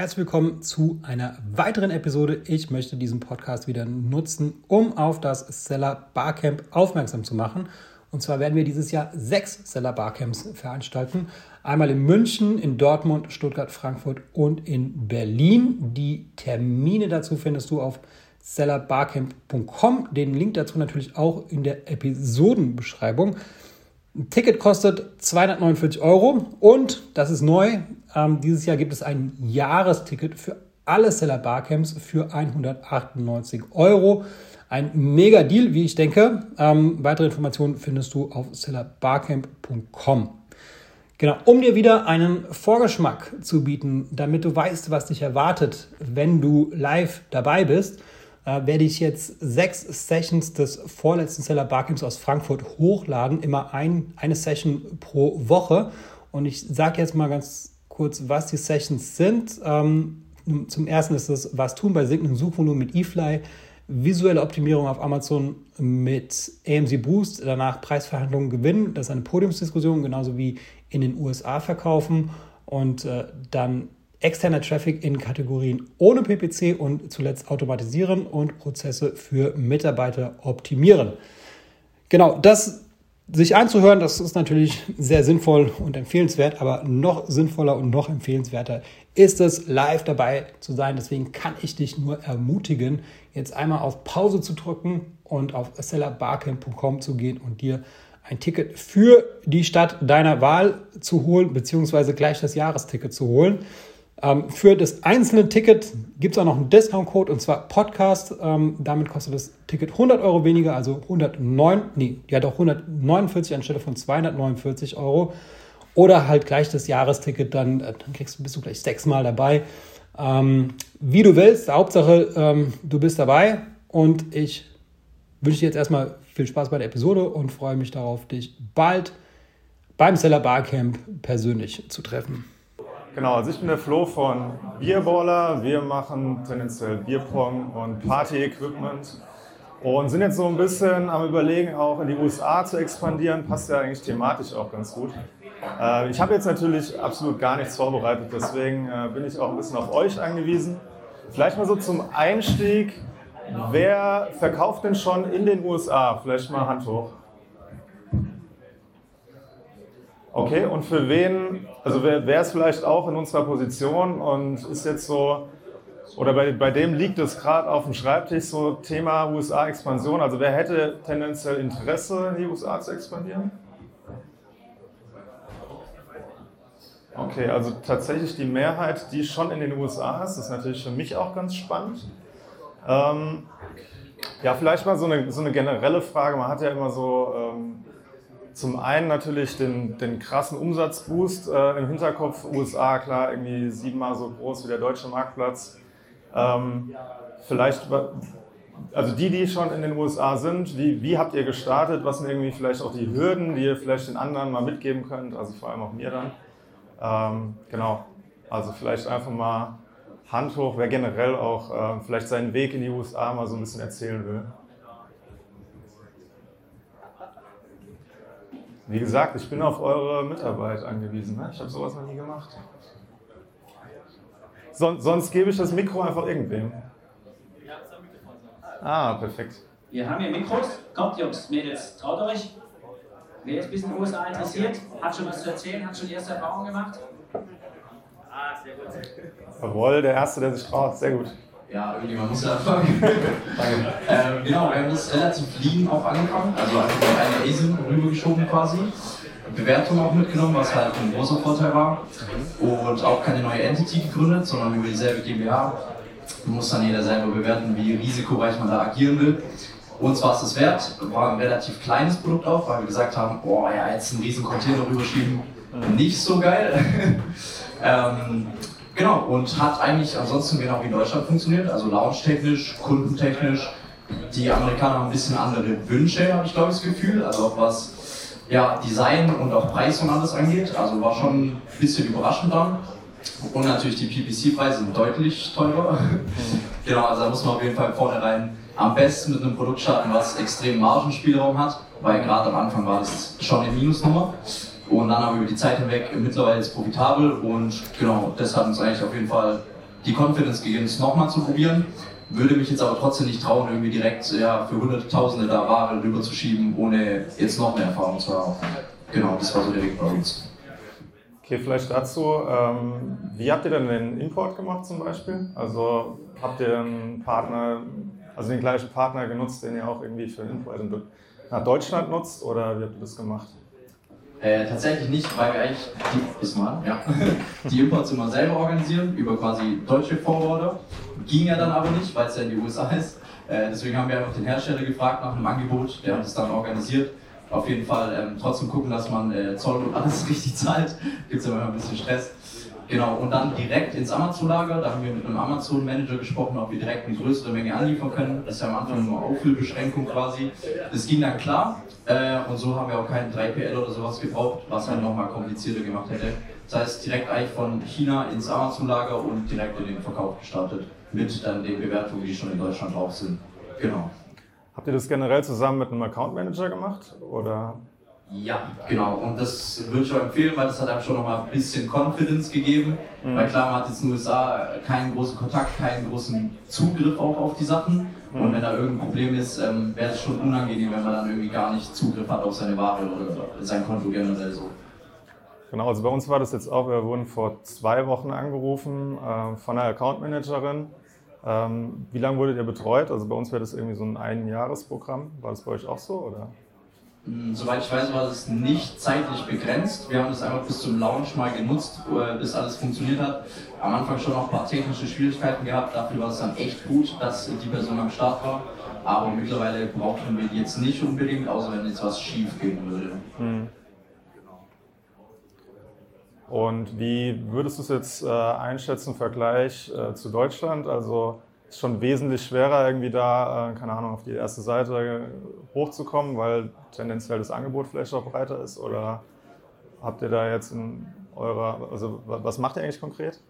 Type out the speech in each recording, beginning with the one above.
Herzlich willkommen zu einer weiteren Episode. Ich möchte diesen Podcast wieder nutzen, um auf das Seller Barcamp aufmerksam zu machen. Und zwar werden wir dieses Jahr sechs Seller Barcamps veranstalten. Einmal in München, in Dortmund, Stuttgart, Frankfurt und in Berlin. Die Termine dazu findest du auf sellerbarcamp.com. Den Link dazu natürlich auch in der Episodenbeschreibung. Ein Ticket kostet 249 Euro und das ist neu. Ähm, dieses Jahr gibt es ein Jahresticket für alle Seller Barcamps für 198 Euro. Ein mega Deal, wie ich denke. Ähm, weitere Informationen findest du auf sellerbarcamp.com. Genau, um dir wieder einen Vorgeschmack zu bieten, damit du weißt, was dich erwartet, wenn du live dabei bist, äh, werde ich jetzt sechs Sessions des vorletzten Seller Barcamps aus Frankfurt hochladen, immer ein, eine Session pro Woche. Und ich sage jetzt mal ganz kurz, was die Sessions sind. Ähm, zum ersten ist es Was tun bei sinkendem Suchvolumen mit eFly, visuelle Optimierung auf Amazon mit AMC Boost, danach Preisverhandlungen gewinnen. Das ist eine Podiumsdiskussion, genauso wie in den USA verkaufen. Und äh, dann externer Traffic in Kategorien ohne PPC und zuletzt automatisieren und Prozesse für Mitarbeiter optimieren. Genau, das sich anzuhören, das ist natürlich sehr sinnvoll und empfehlenswert, aber noch sinnvoller und noch empfehlenswerter ist es, live dabei zu sein. Deswegen kann ich dich nur ermutigen, jetzt einmal auf Pause zu drücken und auf sellerbarcamp.com zu gehen und dir ein Ticket für die Stadt deiner Wahl zu holen, beziehungsweise gleich das Jahresticket zu holen. Ähm, für das einzelne Ticket gibt es auch noch einen Discount-Code und zwar Podcast. Ähm, damit kostet das Ticket 100 Euro weniger, also 109, nee, ja doch 149 anstelle von 249 Euro. Oder halt gleich das Jahresticket, dann, äh, dann kriegst, bist du gleich sechsmal dabei. Ähm, wie du willst, Hauptsache du bist dabei und ich wünsche dir jetzt erstmal viel Spaß bei der Episode und freue mich darauf, dich bald beim Seller Barcamp persönlich zu treffen. Genau, also ich bin der Flo von Bierballer. Wir machen tendenziell Bierpong und Party-Equipment und sind jetzt so ein bisschen am Überlegen, auch in die USA zu expandieren. Passt ja eigentlich thematisch auch ganz gut. Äh, ich habe jetzt natürlich absolut gar nichts vorbereitet, deswegen äh, bin ich auch ein bisschen auf euch angewiesen. Vielleicht mal so zum Einstieg. Wer verkauft denn schon in den USA? Vielleicht mal Hand hoch. Okay, und für wen, also wer, wer ist vielleicht auch in unserer Position und ist jetzt so, oder bei, bei dem liegt es gerade auf dem Schreibtisch, so Thema USA-Expansion. Also wer hätte tendenziell Interesse, in die USA zu expandieren? Okay, also tatsächlich die Mehrheit, die schon in den USA ist, ist natürlich für mich auch ganz spannend. Ähm, ja, vielleicht mal so eine, so eine generelle Frage. Man hat ja immer so ähm, zum einen natürlich den, den krassen Umsatzboost äh, im Hinterkopf. USA, klar, irgendwie siebenmal so groß wie der deutsche Marktplatz. Ähm, vielleicht, also die, die schon in den USA sind, wie, wie habt ihr gestartet? Was sind irgendwie vielleicht auch die Hürden, die ihr vielleicht den anderen mal mitgeben könnt? Also vor allem auch mir dann. Ähm, genau, also vielleicht einfach mal Hand hoch, wer generell auch äh, vielleicht seinen Weg in die USA mal so ein bisschen erzählen will. Wie gesagt, ich bin auf eure Mitarbeit angewiesen. Ne? Ich habe sowas noch nie gemacht. Son sonst gebe ich das Mikro einfach irgendwem. Ah, perfekt. Wir haben hier Mikros. Kommt, Jungs, Mädels, traut euch. Wer jetzt ein bisschen USA interessiert, hat schon was zu erzählen, hat schon erste Erfahrungen gemacht. Ah, sehr gut. Jawohl, der Erste, der sich traut. Sehr gut. Ja, irgendjemand muss anfangen. ähm, genau, wir haben das relativ lean auch angefangen, also einer ASIN rübergeschoben quasi. Bewertung auch mitgenommen, was halt ein großer Vorteil war. Und auch keine neue Entity gegründet, sondern über dieselbe GmbH. Muss dann jeder selber bewerten, wie risikoreich man da agieren will. Uns war es das wert, war ein relativ kleines Produkt auch, weil wir gesagt haben, boah, ja, jetzt einen riesen Container rüberschieben, nicht so geil. ähm, Genau, und hat eigentlich ansonsten genau wie in Deutschland funktioniert, also launchtechnisch, kundentechnisch. Die Amerikaner haben ein bisschen andere Wünsche, habe ich glaube ich das Gefühl, also auch was ja, Design und auch Preis und alles angeht. Also war schon ein bisschen überraschend dann. Und natürlich die PPC-Preise sind deutlich teurer. genau, also da muss man auf jeden Fall vornherein am besten mit einem Produkt starten, was extrem Margenspielraum hat, weil gerade am Anfang war das schon eine Minusnummer. Und dann haben wir über die Zeit hinweg mittlerweile ist profitabel und genau, das hat uns eigentlich auf jeden Fall die Confidence gegeben, es nochmal zu probieren. Würde mich jetzt aber trotzdem nicht trauen, irgendwie direkt ja, für Hunderttausende da Ware rüberzuschieben, ohne jetzt noch mehr Erfahrung zu haben. Genau, das war so der Weg bei uns. Okay, vielleicht dazu, ähm, wie habt ihr denn den Import gemacht zum Beispiel? Also habt ihr einen Partner, also den gleichen Partner genutzt, den ihr auch irgendwie für den Import nach Deutschland nutzt oder wie habt ihr das gemacht? Äh, tatsächlich nicht, weil wir eigentlich die, ist mal, ja, die Imports immer selber organisieren, über quasi deutsche Forwarder. Ging ja dann aber nicht, weil es ja in die USA ist. Äh, deswegen haben wir einfach den Hersteller gefragt nach einem Angebot, der hat es dann organisiert. Auf jeden Fall ähm, trotzdem gucken, dass man äh, Zoll und alles richtig zahlt. Gibt es ja immer ein bisschen Stress. Genau, und dann direkt ins Amazon-Lager. Da haben wir mit einem Amazon-Manager gesprochen, ob wir direkt eine größere Menge anliefern können. Das ist ja am Anfang nur Auffüllbeschränkung quasi. Das ging dann klar. Äh, und so haben wir auch keinen 3PL oder sowas gebraucht, was halt nochmal komplizierter gemacht hätte. Das heißt, direkt eigentlich von China ins Amazon-Lager und direkt in den Verkauf gestartet. Mit dann den Bewertungen, die schon in Deutschland drauf sind. Genau. Habt ihr das generell zusammen mit einem Account Manager gemacht? Oder ja, genau. Und das würde ich auch empfehlen, weil das hat einem schon nochmal ein bisschen Confidence gegeben. Mhm. Weil klar, man hat jetzt in den USA keinen großen Kontakt, keinen großen Zugriff auch auf die Sachen. Mhm. Und wenn da irgendein Problem ist, ähm, wäre es schon unangenehm, wenn man dann irgendwie gar nicht Zugriff hat auf seine Ware oder sein Konto generell so. Genau, also bei uns war das jetzt auch, wir wurden vor zwei Wochen angerufen äh, von einer Account Managerin. Ähm, wie lange wurdet ihr betreut? Also bei uns wäre das irgendwie so ein Einjahresprogramm. War das bei euch auch so? Oder? Hm, soweit ich weiß, war es nicht zeitlich begrenzt. Wir haben das einfach bis zum Launch mal genutzt, bis alles funktioniert hat. Am Anfang schon noch ein paar technische Schwierigkeiten gehabt. Dafür war es dann echt gut, dass die Person am Start war. Aber mittlerweile brauchen wir die jetzt nicht unbedingt, außer wenn jetzt was schief gehen würde. Hm. Und wie würdest du es jetzt äh, einschätzen im Vergleich äh, zu Deutschland? Also ist schon wesentlich schwerer, irgendwie da, äh, keine Ahnung, auf die erste Seite hochzukommen, weil tendenziell das Angebot vielleicht auch breiter ist? Oder habt ihr da jetzt in eurer, also was macht ihr eigentlich konkret?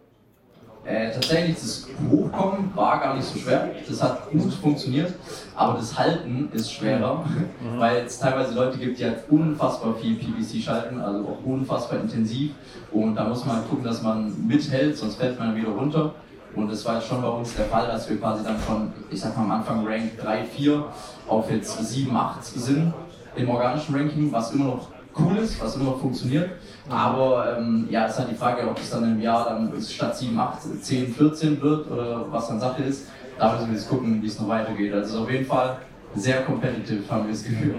Äh, tatsächlich, das Hochkommen war gar nicht so schwer. Das hat gut funktioniert, aber das Halten ist schwerer, mhm. weil es teilweise Leute gibt, die halt unfassbar viel PVC schalten, also auch unfassbar intensiv. Und da muss man halt gucken, dass man mithält, sonst fällt man wieder runter. Und das war jetzt schon bei uns der Fall, dass wir quasi dann von, ich sag mal am Anfang Rank 3, 4 auf jetzt 7, 8 sind im organischen Ranking, was immer noch cool ist, was immer noch funktioniert. Aber ähm, ja, es ist halt die Frage, ob es dann im Jahr dann statt 7, 8, 10, 14 wird oder was dann Sache ist. Da müssen wir jetzt gucken, wie es noch weitergeht. Also auf jeden Fall sehr competitive, haben wir das Gefühl.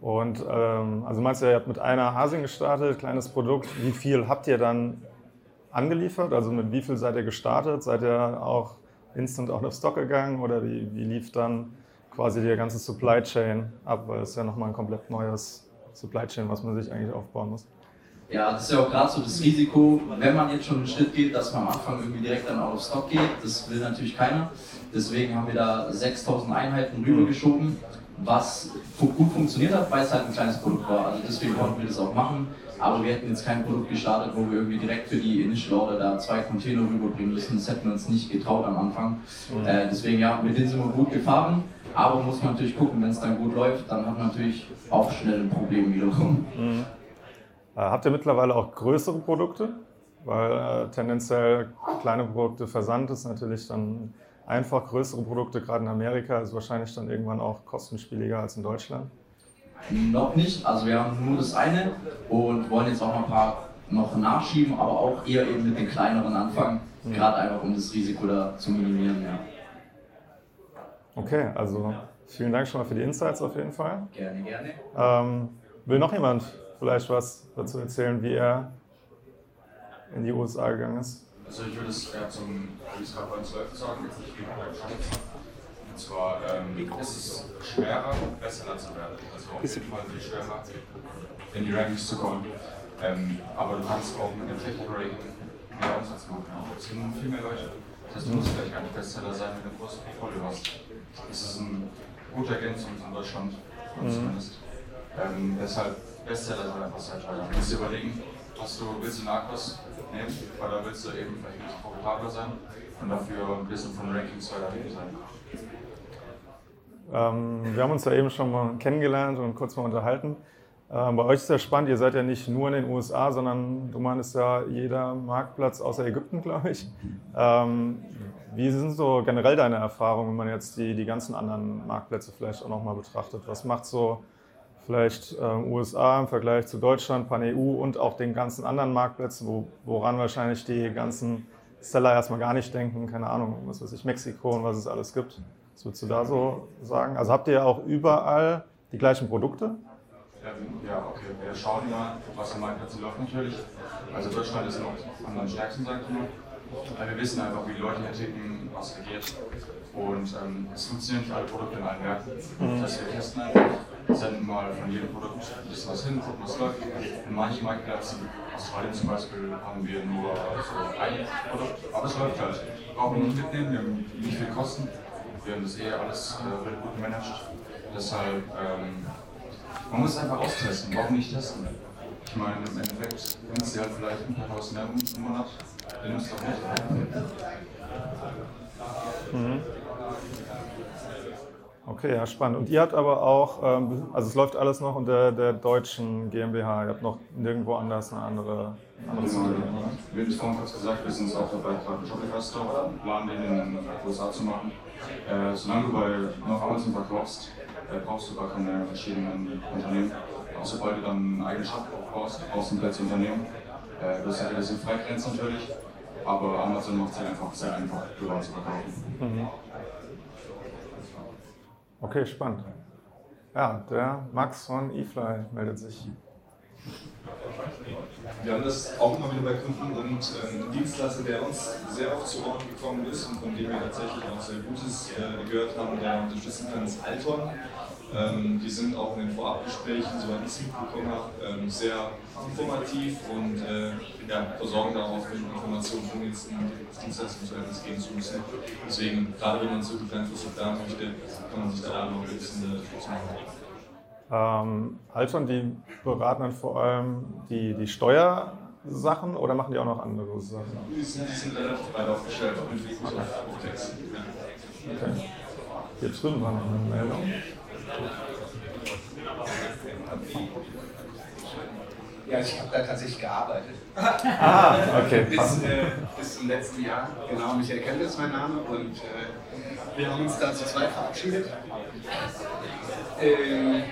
Und ähm, also meinst du, ihr habt mit einer Hasing gestartet, kleines Produkt. Wie viel habt ihr dann angeliefert? Also mit wie viel seid ihr gestartet? Seid ihr auch instant out of stock gegangen oder wie, wie lief dann quasi die ganze Supply Chain ab? Weil es ja nochmal ein komplett neues Supply Chain, was man sich eigentlich aufbauen muss. Ja, das ist ja auch gerade so das Risiko, wenn man jetzt schon einen Schritt geht, dass man am Anfang irgendwie direkt dann out of stock geht. Das will natürlich keiner. Deswegen haben wir da 6000 Einheiten rübergeschoben, was gut funktioniert hat, weil es halt ein kleines Produkt war. Also deswegen konnten wir das auch machen. Aber wir hätten jetzt kein Produkt gestartet, wo wir irgendwie direkt für die Initial Order da zwei Container rüberbringen müssen. Das hätten wir uns nicht getraut am Anfang. Mhm. Äh, deswegen ja, mit denen sind wir gut gefahren. Aber muss man natürlich gucken, wenn es dann gut läuft, dann hat man natürlich auch schnell ein Problem wiederum. Mhm. Äh, habt ihr mittlerweile auch größere Produkte? Weil äh, tendenziell kleine Produkte Versand ist natürlich dann einfach. Größere Produkte, gerade in Amerika, ist wahrscheinlich dann irgendwann auch kostenspieliger als in Deutschland. Noch nicht, also wir haben nur das eine und wollen jetzt auch noch ein paar noch nachschieben, aber auch eher eben mit den kleineren anfangen, mhm. gerade einfach um das Risiko da zu minimieren. Ja. Okay, also vielen Dank schon mal für die Insights auf jeden Fall. Gerne, gerne. Ähm, will noch jemand vielleicht was dazu erzählen, wie er in die USA gegangen ist? Also ich würde es eher zum, uns läuft, sagen, jetzt nicht bei und zwar ähm, ist es schwerer, Bestseller zu werden. Also auf jeden Fall viel schwerer, in die Rankings zu kommen. Ähm, aber du kannst auch mit dem Technical Rating mehr Umsatz machen. Es sind viel mehr Leute. Das heißt, du musst vielleicht gar nicht Bestseller sein, wenn du ein großes Portfolio hast. Das ist ein guter Ergänzung in Deutschland, mhm. zumindest. Ähm, deshalb Bestseller sind einfach sehr teuer. Du musst dir überlegen, was du willst du Narcos nehmen, weil da willst du eben vielleicht profitabler sein und dafür ein bisschen von Rankings weiter hinten sein. Ähm, wir haben uns ja eben schon mal kennengelernt und kurz mal unterhalten. Ähm, bei euch ist ja spannend, ihr seid ja nicht nur in den USA, sondern du meinst ja jeder Marktplatz außer Ägypten, glaube ich. Ähm, wie sind so generell deine Erfahrungen, wenn man jetzt die, die ganzen anderen Marktplätze vielleicht auch nochmal betrachtet? Was macht so vielleicht äh, USA im Vergleich zu Deutschland, Pan-EU und auch den ganzen anderen Marktplätzen, wo, woran wahrscheinlich die ganzen Seller erstmal gar nicht denken, keine Ahnung, was weiß ich, Mexiko und was es alles gibt. Was würdest du da so sagen? Also habt ihr auch überall die gleichen Produkte? Ja, okay. Wir schauen mal, was am Marktplatz läuft natürlich. Also Deutschland ist noch am stärksten, sag ich mal. Weil wir wissen einfach, wie die Leute hier ticken, was regiert. Und ähm, es funktionieren nicht alle Produkte in allen Märkten. Das heißt, wir testen einfach, senden mal von jedem Produkt ein bisschen was hin, gucken, was läuft. In manchen Marktplätzen, Australien zum Beispiel, haben wir nur so ein Produkt, aber es läuft halt. Brauchen wir nicht mitnehmen, wir haben nicht viel Kosten. Wir haben das eh alles äh, gut gemanagt. Deshalb, ähm, man muss es einfach austesten, warum nicht testen? Ich meine, im Endeffekt nimmst du halt vielleicht ein paar tausend Euro im Monat, dann nimmst du doch nicht. Mhm. Okay, ja, spannend. Und ihr habt aber auch, ähm, also es läuft alles noch unter der deutschen GmbH, ihr habt noch nirgendwo anders eine andere, andere wir haben es vorhin kurz gesagt, wir sind auch dabei, gerade einen Shopify Store, planen den in den USA zu machen. Äh, solange du bei noch Amazon verkaufst, äh, brauchst du gar keine verschiedenen Unternehmen. Auch sobald du dann einen eigenen Shop aufbaust, brauchst du ein plötzlich Unternehmen. Äh, das ja relativ freigrenzt natürlich, aber Amazon macht es halt einfach sehr einfach, global zu verkaufen. Okay, spannend. Ja, der Max von eFly meldet sich. Wir haben das auch immer wieder bei Kunden und ähm, Dienstleister, der uns sehr oft zu Ohren gekommen ist und von dem wir tatsächlich auch sehr Gutes äh, gehört haben, der unterstützen kann, ist Alton. Ähm, die sind auch in den Vorabgesprächen, soweit ich es mitbekommen habe, ähm, sehr informativ und äh, ja, versorgen da auch mit Informationen, um jetzt ein Dienstleistungsverhältnis gehen zu müssen. Deswegen, gerade wenn man so gut langfristig planen möchte, kann man sich da noch ein bisschen Unterstützung holen. Ähm, Alton, die beraten dann vor allem die, die Steuersachen oder machen die auch noch andere Sachen? Die sind, die sind relativ breit aufgestellt, Fokus auf, Text. Okay. Hier drüben war noch eine Meldung. Ja, ich habe da tatsächlich gearbeitet. Ah, okay. Bis, äh, bis zum letzten Jahr. Genau, Michael Kemp ist mein Name und äh, wir haben uns da zu zweit verabschiedet. Ähm,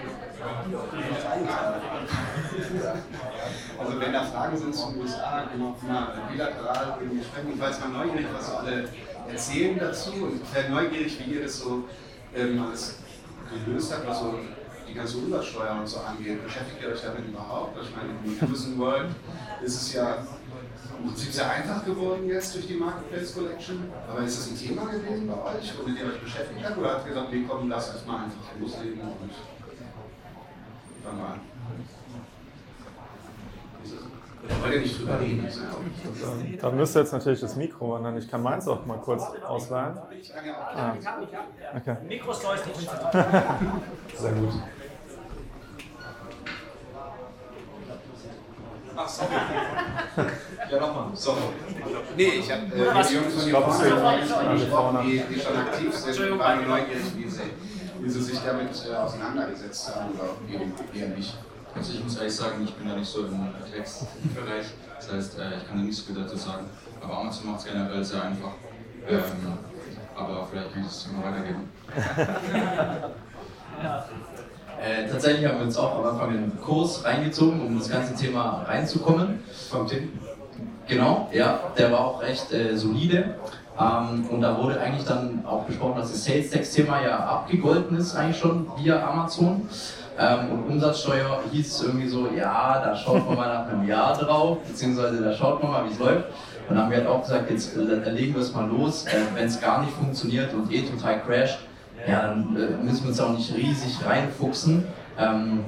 also wenn da Fragen sind zu den USA, auch mal bilateral irgendwie sprechen. Ich jetzt mal neugierig, was so alle erzählen dazu und ich wäre neugierig, wie ihr das so ähm, alles gelöst habt, was so die ganze Umsatzsteuer und so angeht. Beschäftigt ihr euch damit überhaupt? Ich meine, in der Amazon World ist es ja im Prinzip sehr einfach geworden jetzt durch die Marketplace Collection. Aber ist das ein Thema gewesen bei euch, womit ihr euch beschäftigt habt? Oder habt ihr gesagt, wir kommen, lass erstmal einfach loslegen und fangen wir nicht drüber reden. Da müsste jetzt natürlich das Mikro wandern. Ich kann meins auch mal kurz ausleihen. Ah, okay. Deutlich. Sehr gut. Ach, sorry. ja, nochmal. Sorry. Nee, ich habe äh, die Jungs von schon gesprochen, die, die schon aktiv sind. Ich war nur neugierig, wie sie, wie sie sich damit äh, auseinandergesetzt haben oder eben eher nicht. Also ich muss ehrlich sagen, ich bin da nicht so im Textbereich. Das heißt, äh, ich kann da nicht so viel dazu sagen. Aber Amazon macht es generell sehr einfach. Ähm, aber vielleicht kann ich das mal weitergeben. Äh, tatsächlich haben wir uns auch am Anfang einen Kurs reingezogen, um das ganze Thema reinzukommen. Vom Tim. Genau, ja, der war auch recht äh, solide. Ähm, und da wurde eigentlich dann auch besprochen, dass das Sales Tax Thema ja abgegolten ist, eigentlich schon via Amazon. Ähm, und Umsatzsteuer hieß es irgendwie so, ja, da schaut man mal nach einem Jahr drauf, beziehungsweise da schaut man mal, wie es läuft. Und dann haben wir halt auch gesagt, jetzt äh, legen wir es mal los. Äh, Wenn es gar nicht funktioniert und eh total crasht, ja, dann äh, müssen wir uns auch nicht riesig reinfuchsen. Ähm,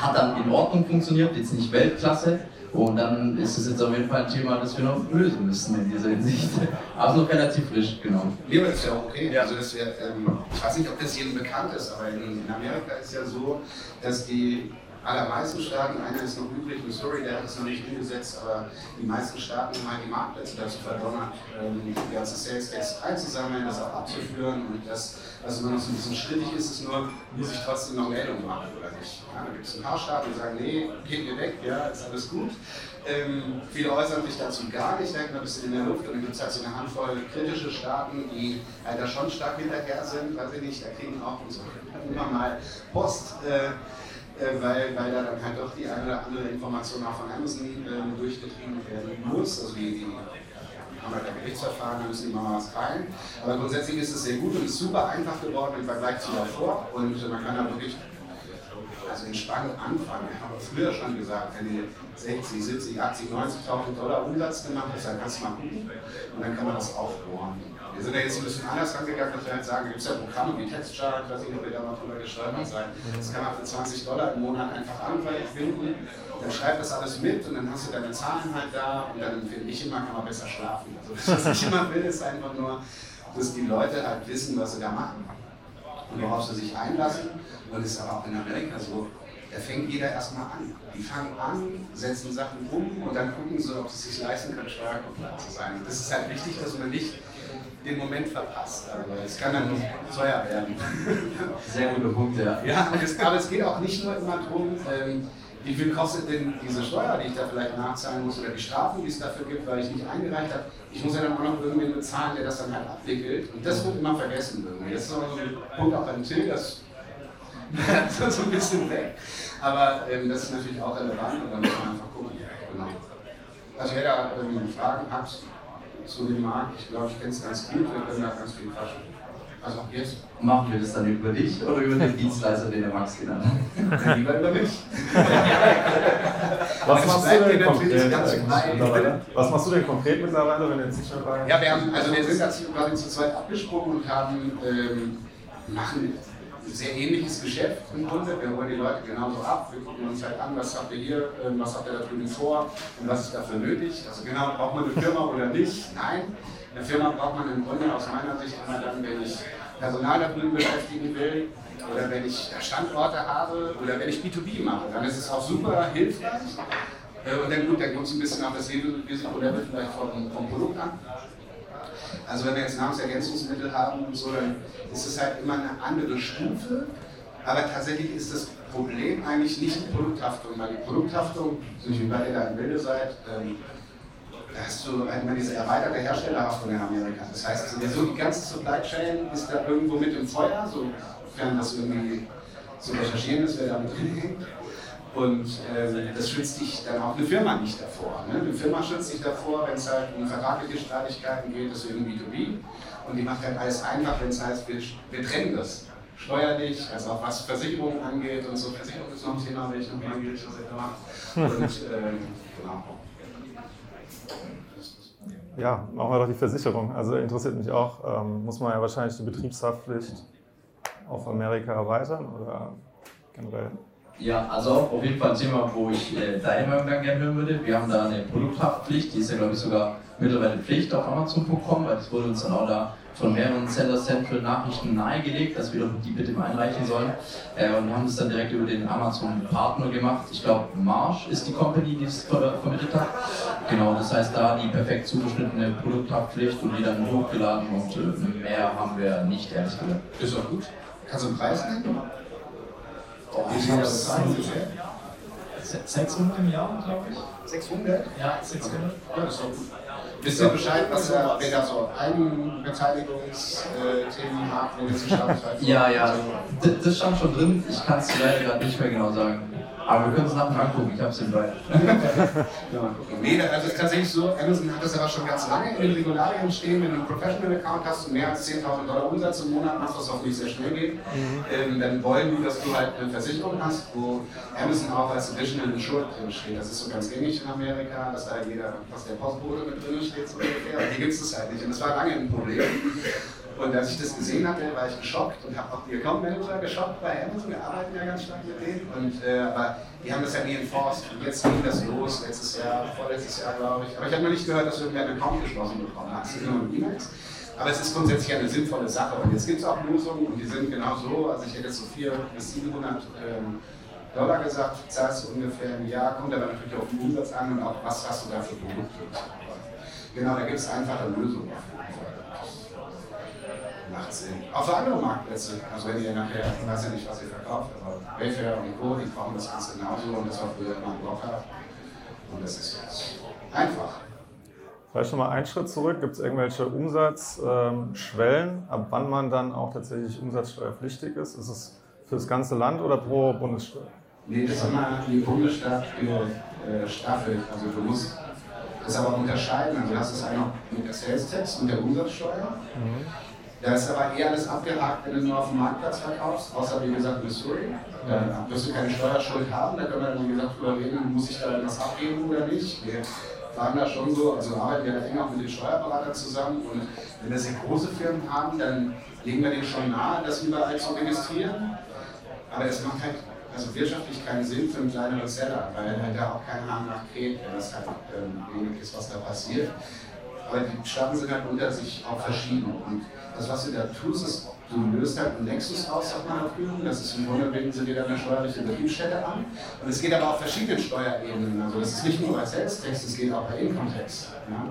hat dann in Ordnung funktioniert, jetzt nicht Weltklasse. Und dann ist es jetzt auf jeden Fall ein Thema, das wir noch lösen müssen in dieser Hinsicht. Aber noch relativ frisch, genau. Das ist ja okay. Also das wär, ähm, ich weiß nicht, ob das jedem bekannt ist, aber in, in Amerika ist ja so, dass die allermeisten Staaten, einer ist noch übrig, Missouri, der hat es noch nicht umgesetzt, aber die meisten Staaten haben halt die Marktplätze dazu verdonnert, ähm, die ganze Sales Tax einzusammeln, das auch abzuführen und das, was immer noch so ein bisschen strittig ist, ist nur, muss ich trotzdem noch Meldung machen oder nicht. Ja, da gibt es ein paar Staaten, die sagen, nee, geht mir weg, ja, ist alles gut. Ähm, viele äußern sich dazu gar nicht, denken ein bisschen in der Luft und dann gibt es halt so eine Handvoll kritische Staaten, die halt da schon stark hinterher sind, weiß ich nicht, da kriegen auch unsere immer mal Post. Äh, weil, weil da dann halt doch die eine oder andere Information auch von Amazon ähm, durchgetrieben werden muss. Also die, die haben halt ein Gerichtsverfahren, müssen die mal was teilen. Aber grundsätzlich ist es sehr gut und ist super einfach geworden im Vergleich zu davor. Und man kann da wirklich also entspannt anfangen. Ich habe früher schon gesagt, wenn ihr 60, 70, 80, 90.000 Dollar Umsatz gemacht hast, dann kannst du mal gucken und dann kann man das aufbohren. Wir sind ja jetzt ein bisschen anders rangegangen, dass wir halt sagen, da gibt es ja Programme wie Textchart, ich weiß nicht, da mal drüber gesteuert seid. Das kann man für 20 Dollar im Monat einfach anwenden. Dann schreibt das alles mit und dann hast du deine Zahlen halt da und dann finde ich immer, kann man besser schlafen. Also was ich immer will, ist einfach nur, dass die Leute halt wissen, was sie da machen und worauf sie sich einlassen. Und es ist aber auch in Amerika so, da fängt jeder erstmal an. Die fangen an, setzen Sachen um und dann gucken sie, ob sie es sich leisten können, Steuerkompliant zu sein. Und das ist halt wichtig, dass man nicht den Moment verpasst. Aber es kann dann teuer werden. Sehr guter Punkt, ja. Ja, es, aber es geht auch nicht nur immer darum, ähm, wie viel kostet denn diese Steuer, die ich da vielleicht nachzahlen muss, oder die Strafen, die es dafür gibt, weil ich nicht eingereicht habe. Ich muss ja dann auch noch irgendwen bezahlen, der das dann halt abwickelt. Und das wird immer vergessen irgendwie. Das ist so ein Punkt auch beim Till, das so ein bisschen weg. Aber ähm, das ist natürlich auch relevant und da muss man einfach gucken. Genau. Also wer da ähm, Fragen hat, zu dem Markt. Ich glaube, ich kenne es ganz gut, wir können da ganz viel quatschen. Also jetzt. Machen wir das dann über dich oder über den Dienstleister, den der Max genannt hat? Lieber über mich. Was machst, du denn konkret, Was machst du denn konkret mittlerweile, wenn du jetzt nicht mehr bei Ja, wir, haben, also wir sind dazu quasi zu zweit abgesprungen und haben, ähm, machen sehr ähnliches Geschäft im Grunde. Wir holen die Leute genauso ab. Wir gucken uns halt an, was habt ihr hier, ähm, was habt ihr da drüben vor und was ist dafür nötig. Also genau, braucht man eine Firma oder nicht? Nein. Eine Firma braucht man im Grunde aus meiner Sicht immer dann, wenn ich Personal da drüben beschäftigen will oder wenn ich Standorte habe oder wenn ich B2B mache. Dann ist es auch super hilfreich. Äh, und dann gut, dann kommt es ein bisschen auf das Risikolevel vielleicht vom, vom Produkt an. Also wenn wir jetzt Nahrungsergänzungsmittel haben und so, dann ist es halt immer eine andere Stufe. Aber tatsächlich ist das Problem eigentlich nicht die Produkthaftung, weil die Produkthaftung, so wie bei ihr da im Bilde seid, ähm, da hast du halt immer diese erweiterte Herstellerhaftung in Amerika. Das heißt, so die ganze Supply Chain ist da irgendwo mit im Feuer, sofern das irgendwie zu recherchieren ist, wer da mit drin hängt. Und ähm, das schützt dich dann auch eine Firma nicht davor. Ne? Eine Firma schützt dich davor, wenn es halt um vertragliche Streitigkeiten geht, das ist irgendwie B2B. Und die macht halt alles einfach, wenn es heißt, wir, wir trennen das steuerlich, also auch was Versicherungen angeht und so. Versicherung ist noch ein Thema, welches noch mal was er macht. Und ähm, genau. Ja, machen wir doch die Versicherung. Also interessiert mich auch, ähm, muss man ja wahrscheinlich die Betriebshaftpflicht auf Amerika erweitern oder generell? Ja, also auf jeden Fall ein Thema, wo ich äh, deine Meinung dann gerne hören würde. Wir haben da eine Produkthaftpflicht, die ist ja glaube ich sogar mittlerweile Pflicht auf Amazon.com, weil das wurde uns dann auch da von mehreren Seller Central Nachrichten nahegelegt, dass wir doch die bitte mal einreichen sollen. Äh, und haben das dann direkt über den Amazon Partner gemacht. Ich glaube, Marsh ist die Company, die es vermittelt hat. Genau, das heißt da die perfekt zugeschnittene Produkthaftpflicht und die dann hochgeladen und äh, mehr haben wir nicht, ehrlich gesagt. Ist doch gut. Kannst du einen Preis nennen? Oh, ich habe das 600 im Jahr, glaube ich. 600? Ja, 600. Ja, das ist doch gut. Wisst ihr Bescheid, was er, wer da so Eigenbeteiligungsthemen hat, wo jetzt die Staatsfrei Ja, ja, das, das stand schon drin. Ich kann es leider gerade nicht mehr genau sagen. Aber wir können es nachher angucken, ich habe es im Wald. nee, also es ist tatsächlich so, Amazon hat das aber schon ganz lange in den Regularien stehen, wenn du einen Professional-Account hast und mehr als 10.000 Dollar Umsatz im Monat machst, was auch nicht sehr schnell geht, mhm. ähm, dann wollen die, dass du halt eine Versicherung hast, wo Amazon auch als Additional Insured drin steht. Das ist so ganz gängig in Amerika, dass da jeder, was der Postbote mit drin steht, so ungefähr. Aber hier gibt es das halt nicht und das war lange ein Problem. Und als ich das gesehen hatte, war ich geschockt und habe auch die Account Manager geschockt bei Amazon. Wir arbeiten ja ganz stark mit denen. Und, äh, aber die haben das ja nie enforced. Und jetzt ging das los, letztes Jahr, vorletztes Jahr, glaube ich. Aber ich habe noch nicht gehört, dass irgendwer einen Account geschlossen bekommen hat. E-Mails. Aber es ist grundsätzlich eine sinnvolle Sache. Und jetzt gibt es auch Lösungen und die sind genau so. Also ich hätte so 400 bis 700 ähm, Dollar gesagt, zahlst du ungefähr im Jahr, kommt aber natürlich auf den Umsatz an und auch was hast du da für Produkte. Genau, da gibt es einfache Lösungen auf Sinn. Auch für andere Marktplätze. Also wenn ihr nachher, ich weiß ja nicht, was ihr verkauft, aber Wayfair und Co., die brauchen das Ganze genauso und das war früher immer ein Blocker. Und das ist jetzt einfach. Vielleicht nochmal einen Schritt zurück. Gibt es irgendwelche Umsatzschwellen, ab wann man dann auch tatsächlich umsatzsteuerpflichtig ist? Ist es für das ganze Land oder pro Bundesstaat? Nee, das ist immer die Bundesstaat gestaffelt. Also du musst das aber unterscheiden. Also du hast es einmal mit der Sales Tax und der Umsatzsteuer. Mhm. Da ist aber eher alles abgehakt, wenn du nur auf dem Marktplatz verkaufst, außer wie gesagt Missouri. Da wirst du keine Steuerschuld haben, da können wir dann wie gesagt drüber reden, muss ich da was abgeben oder nicht. Wir fahren da schon so, also arbeiten wir da eng auch mit den Steuerberatern zusammen und wenn das sehr große Firmen haben, dann legen wir denen schon nahe, das überall zu registrieren. Aber es macht halt also wirtschaftlich keinen Sinn für einen kleineren Seller, weil halt da auch kein Hahn nachkräht, wenn das halt ähm, ist, was da passiert. Aber die Staaten sind halt unter sich auch verschieden. Und das, was du da tust, ist, du löst halt einen Nexus aus, sagt man auf Führung. Das ist im Grunde, binden sie dir eine steuerliche Betriebsstätte an. Und es geht aber auf verschiedenen Steuerebenen. Also das ist nicht nur bei Sales Tax, es geht auch bei Income Tax. Ja?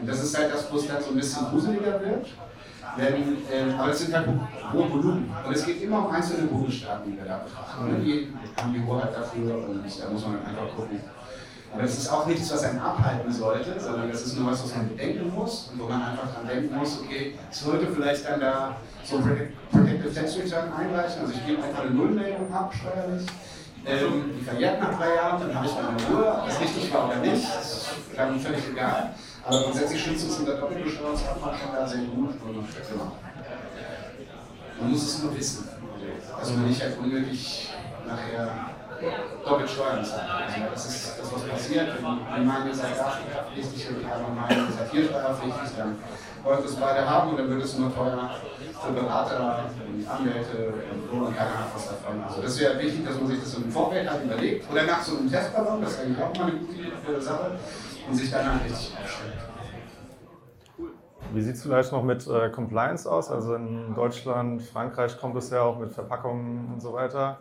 Und das ist halt das, wo es dann so ein bisschen gruseliger wird. Denn, äh, aber es sind halt hohe Volumen. Und es geht immer um einzelne Bundesstaaten, die wir da betrachten. Die haben die Hoheit dafür und da muss man einfach gucken. Aber das ist auch nichts, was einen abhalten sollte, sondern das ist nur was, was man bedenken muss und wo man einfach dran denken muss, okay, ich sollte vielleicht dann da so ein Protective Tax Return einreichen, also ich gebe einfach eine Nullmeldung ab, steuerlich. Ähm, die verjährt nach drei Jahren, dann habe ich meine Ruhe, ob das richtig war oder nicht, das ist dann völlig egal. Aber grundsätzlich schützt uns unter Doppelbesteuerungsabfall schon da sehr gut. Man muss es nur wissen, man nicht halt unnötig nachher doppelt Steuern zahlt. Also das ist das, was passiert. Wenn ihr seid steuerpflichtig und meinen, ihr seid hier steuerpflichtig, dann wollen wir es beide haben und dann wird es nur teuer für Berater und Anwälte und so und keiner hat was davon. Also das wäre wichtig, dass man sich das im Vorfeld halt überlegt oder nach so einem Testballon, das ist eigentlich auch mal eine gute Sache und sich dann halt richtig aufstellt. Wie sieht es vielleicht noch mit äh, Compliance aus? Also in Deutschland, Frankreich kommt es ja auch mit Verpackungen und so weiter.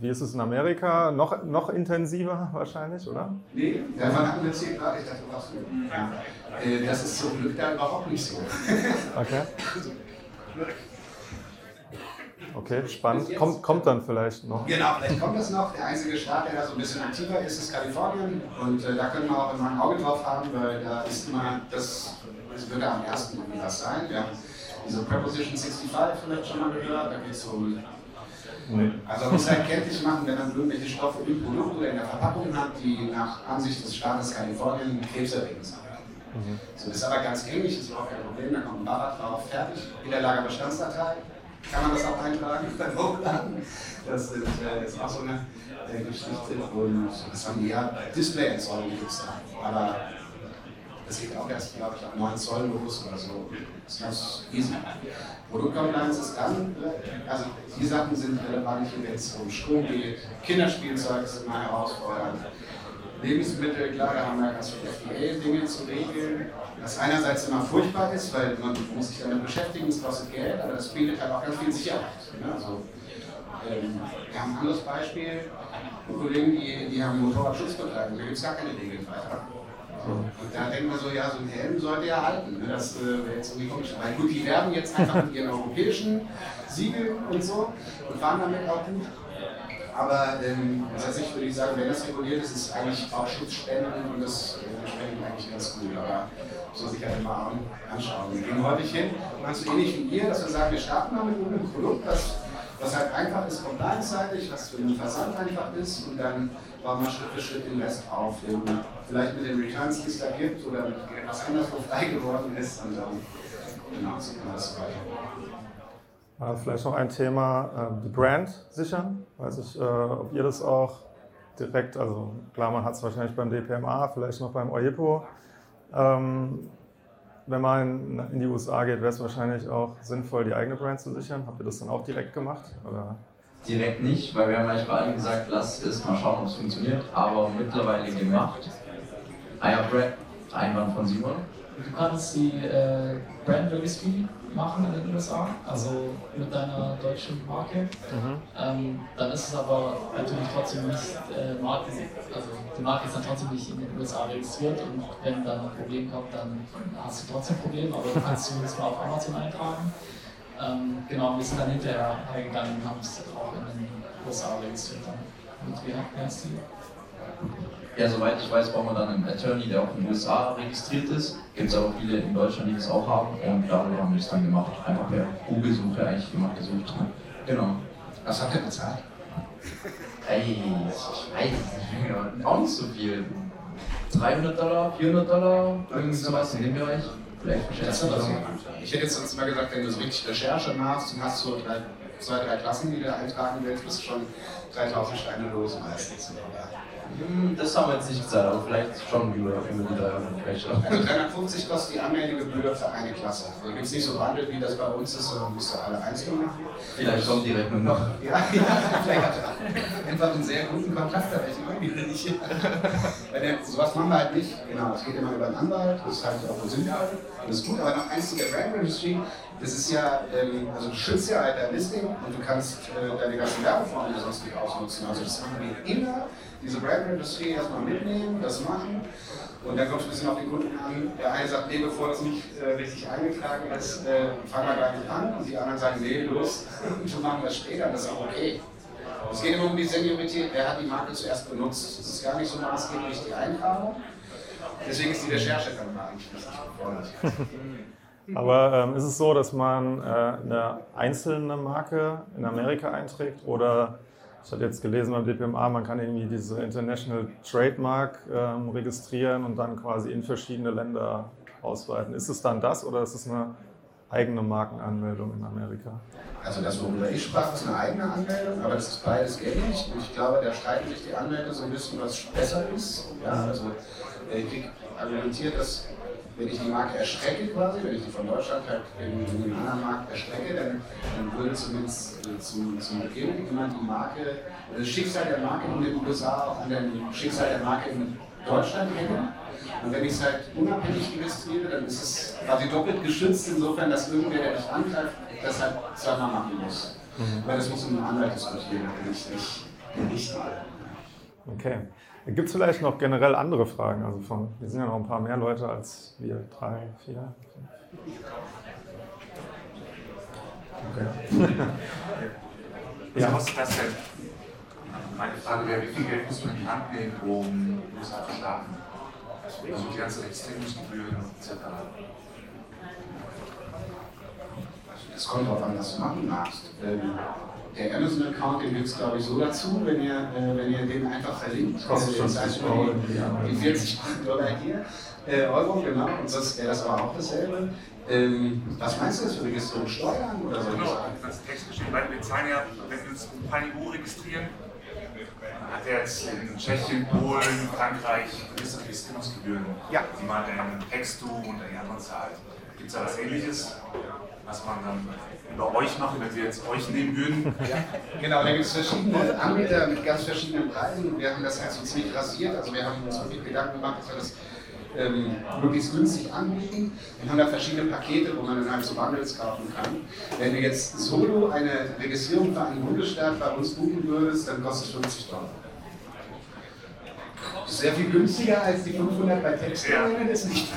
Wie ist es in Amerika? Noch, noch intensiver wahrscheinlich, oder? Nee, davon hatten wir jetzt hier gerade. Ich dachte, was ja. Äh, das ist zum Glück da überhaupt nicht so. Okay. Okay, spannend. Kommt, kommt dann vielleicht noch. Genau, vielleicht kommt das noch. Der einzige Staat, der da so ein bisschen aktiver ist, ist Kalifornien. Und äh, da können wir auch immer ein Auge drauf haben, weil da ist immer, das, das würde am ersten was sein. Wir haben diese Preposition 65 vielleicht schon mal gehört. Da geht es um. Nee. Also man muss halt kenntlich machen, wenn man irgendwelche Stoffe im Produkt oder in der Verpackung hat, die nach Ansicht des Staates Kalifornien krebserregend sind. Mhm. So, das ist aber ganz ähnlich, das ist auch kein Problem. Da kommt ein Barrad drauf, fertig, in der Lagerbestandsdatei kann man das auch eintragen beim Hochladen. Das ist, äh, ist auch so eine äh, Geschichte. Und das haben die ja Display-Entzollung gibt es da. Aber das geht auch erst, glaube ich, ab 9 Zoll los oder so. Das ganz easy. Produktcompliance ist dann, also die Sachen sind relevant, wenn es um Strom geht. Kinderspielzeug ist immer herausfordernd. Lebensmittel, klar, da haben wir ganz viele FDA-Dinge zu regeln, was einerseits immer furchtbar ist, weil man muss sich damit beschäftigen, es kostet Geld, aber das bietet halt auch ganz viel Sicherheit. Ne? Also, ähm, wir haben ein anderes Beispiel, Kollegen, die, die haben Motorradschutzbekleidung, da gibt es gar keine Regeln weiter. Und da denkt man so, ja, so ein Helm sollte ja halten. Ne? Das äh, wäre jetzt irgendwie komisch. Weil gut, die werben jetzt einfach mit ihren europäischen Siegeln und so und fahren damit auch gut. Aber ähm, würde ich sagen, wenn das reguliert ist, ist es eigentlich auch Schutzspenden und das entsprechend eigentlich ganz gut. Aber so sich halt immer anschauen. Wir gehen häufig hin, meinst so ähnlich wie ihr, dass wir sagen, wir starten mal mit einem Produkt, was, was halt einfach ist, compliance-seitig, was für den Versand einfach ist und dann bauen wir Schritt für Schritt den Rest auf. Vielleicht mit den Returns, die es da gibt oder mit etwas anderes, wo frei geworden ist und dann genau, so kann man das weiter. Äh, vielleicht noch ein Thema, äh, die Brand sichern. Weiß ich, äh, ob ihr das auch direkt, also klar, man hat es wahrscheinlich beim DPMA, vielleicht noch beim OIPO. Ähm, wenn man in die USA geht, wäre es wahrscheinlich auch sinnvoll, die eigene Brand zu sichern. Habt ihr das dann auch direkt gemacht? Oder? Direkt nicht, weil wir haben eigentlich bei allen gesagt, lass es mal schauen, ob es funktioniert, aber mittlerweile gemacht. Eierbrand, Einwand von Simon. du kannst die äh, Brand Registry machen in den USA, also mit deiner deutschen Marke. Ähm, dann ist es aber natürlich trotzdem nicht äh, Marke, also die Marke ist dann trotzdem nicht in den USA registriert und wenn dann ein Problem kommt, dann hast du trotzdem ein Problem, aber du kannst zumindest mal auf Amazon eintragen. Ähm, genau, wir sind dann hinterher hergegangen und haben es auch in den USA registriert. Dann. Und wie heißt die? Ja, soweit ich weiß, braucht man dann einen Attorney, der auch in den USA registriert ist. Gibt es aber viele in Deutschland, die das auch haben. Und darüber haben wir es dann gemacht. Einfach per Google-Suche eigentlich gemacht, gesucht. Genau. Was habt ihr bezahlt? Ey, ich weiß nicht. Auch nicht so viel. 300 Dollar, 400 Dollar, irgendwie sowas in dem Bereich. Vielleicht Das gut. Ich hätte jetzt sonst mal gesagt, wenn du so richtig Recherche machst und hast so drei, zwei, drei Klassen, die du eintragen willst, bist du schon 3000 Steine los meistens. Oder? Hm, Das haben wir jetzt nicht gesagt, aber vielleicht schon über, über die 300 vielleicht schon. Also 350 kostet die Anmeldegebühr für eine Klasse. Also gibt es nicht so Wandel, wie das bei uns ist, sondern musst du alle einzeln machen. Vielleicht kommt die Rechnung noch. Ja, ja, vielleicht hat er einfach einen sehr guten Kontakt, aber ich meine nicht. Weil der, sowas machen wir halt nicht. Genau, es geht immer über einen Anwalt, das ist halt auch sinnvoll. Das ist gut, aber noch eins zu der Brand Registry. Das ist ja, ähm, also du schützt ja halt dein Listing und du kannst äh, deine ganzen Werbeformen sonst nicht ausnutzen. Also das machen wir immer, diese Brand Registry erstmal mitnehmen, das machen. Und dann kommt es ein bisschen auf den Kunden an. Der eine sagt, nee, bevor es nicht äh, richtig eingetragen ist, äh, fangen wir gar nicht an. Und die anderen sagen, nee, los, wir machen das später, das ist auch okay. Es geht immer um die Seniorität, wer hat die Marke zuerst benutzt. Es ist gar nicht so maßgeblich die Eintragung. Deswegen ist die Recherche dann mal eigentlich wichtig gefordert. Aber ähm, ist es so, dass man äh, eine einzelne Marke in Amerika einträgt oder ich hatte jetzt gelesen beim DPMA, man kann irgendwie diese International Trademark ähm, registrieren und dann quasi in verschiedene Länder ausweiten. Ist es dann das oder ist es eine eigene Markenanmeldung in Amerika? Also das, worüber ich sprach, ist eine eigene Anmeldung, aber das ist beides gängig. Und ich glaube, da streiten sich die Anwälte so ein bisschen, was besser ist. Ja, also äh, ich krieg argumentiert, dass wenn ich die Marke erstrecke quasi, wenn ich die von Deutschland halt in, in den anderen Markt erstrecke, dann, dann würde zumindest äh, zum, zum Beginn immer die Marke, das Schicksal der Marke in den USA auch an dem Schicksal der Marke in Deutschland hängen. Und wenn ich es halt unabhängig registriere, dann ist es quasi doppelt geschützt, insofern, dass irgendwer, der mich angreift, das halt zweimal machen muss. Weil das muss mit einem Anwalt diskutieren, nicht, nicht der Richter. Okay. Gibt es vielleicht noch generell andere Fragen? Also von, wir sind ja noch ein paar mehr Leute als wir, drei, vier. Okay. Was kostet das denn? Meine Frage wäre, wie viel Geld muss man in die Hand nehmen, um USA zu starten? Also die ganzen Registrierungsgebühren etc. Es kommt darauf an, was du machen magst. Ähm, der Amazon-Account, den gibt es glaube ich so dazu, wenn ihr, äh, wenn ihr den einfach verlinkt. Kostet schon das 50 Euro die, die 40 Dollar hier. Äh, Euro, genau, und sonst wäre das aber auch dasselbe. Ähm, was meinst du jetzt für Registrierung? Steuern oder so? Genau, das ist technisch, weil wir zahlen ja, wenn wir uns in PNU registrieren, hat er jetzt in Tschechien, Polen, Frankreich gewisse Registrierungsgebühren, Ja. die man in Textu und in anderen zahlt. Gibt es da was ähnliches, was man dann über euch machen, wenn wir jetzt euch nehmen würden? Genau, da gibt es verschiedene Anbieter mit ganz verschiedenen Preisen. Wir haben das so ziemlich rasiert. Also wir haben uns wirklich Gedanken gemacht, dass wir das ähm, möglichst günstig anbieten. Wir haben da verschiedene Pakete, wo man dann halt so Bundles kaufen kann. Wenn du jetzt solo eine Registrierung für einen Bundesstaat bei uns buchen würdest, dann kostet es 50 Dollar. Sehr viel günstiger als die 500 bei Textline, ist nicht.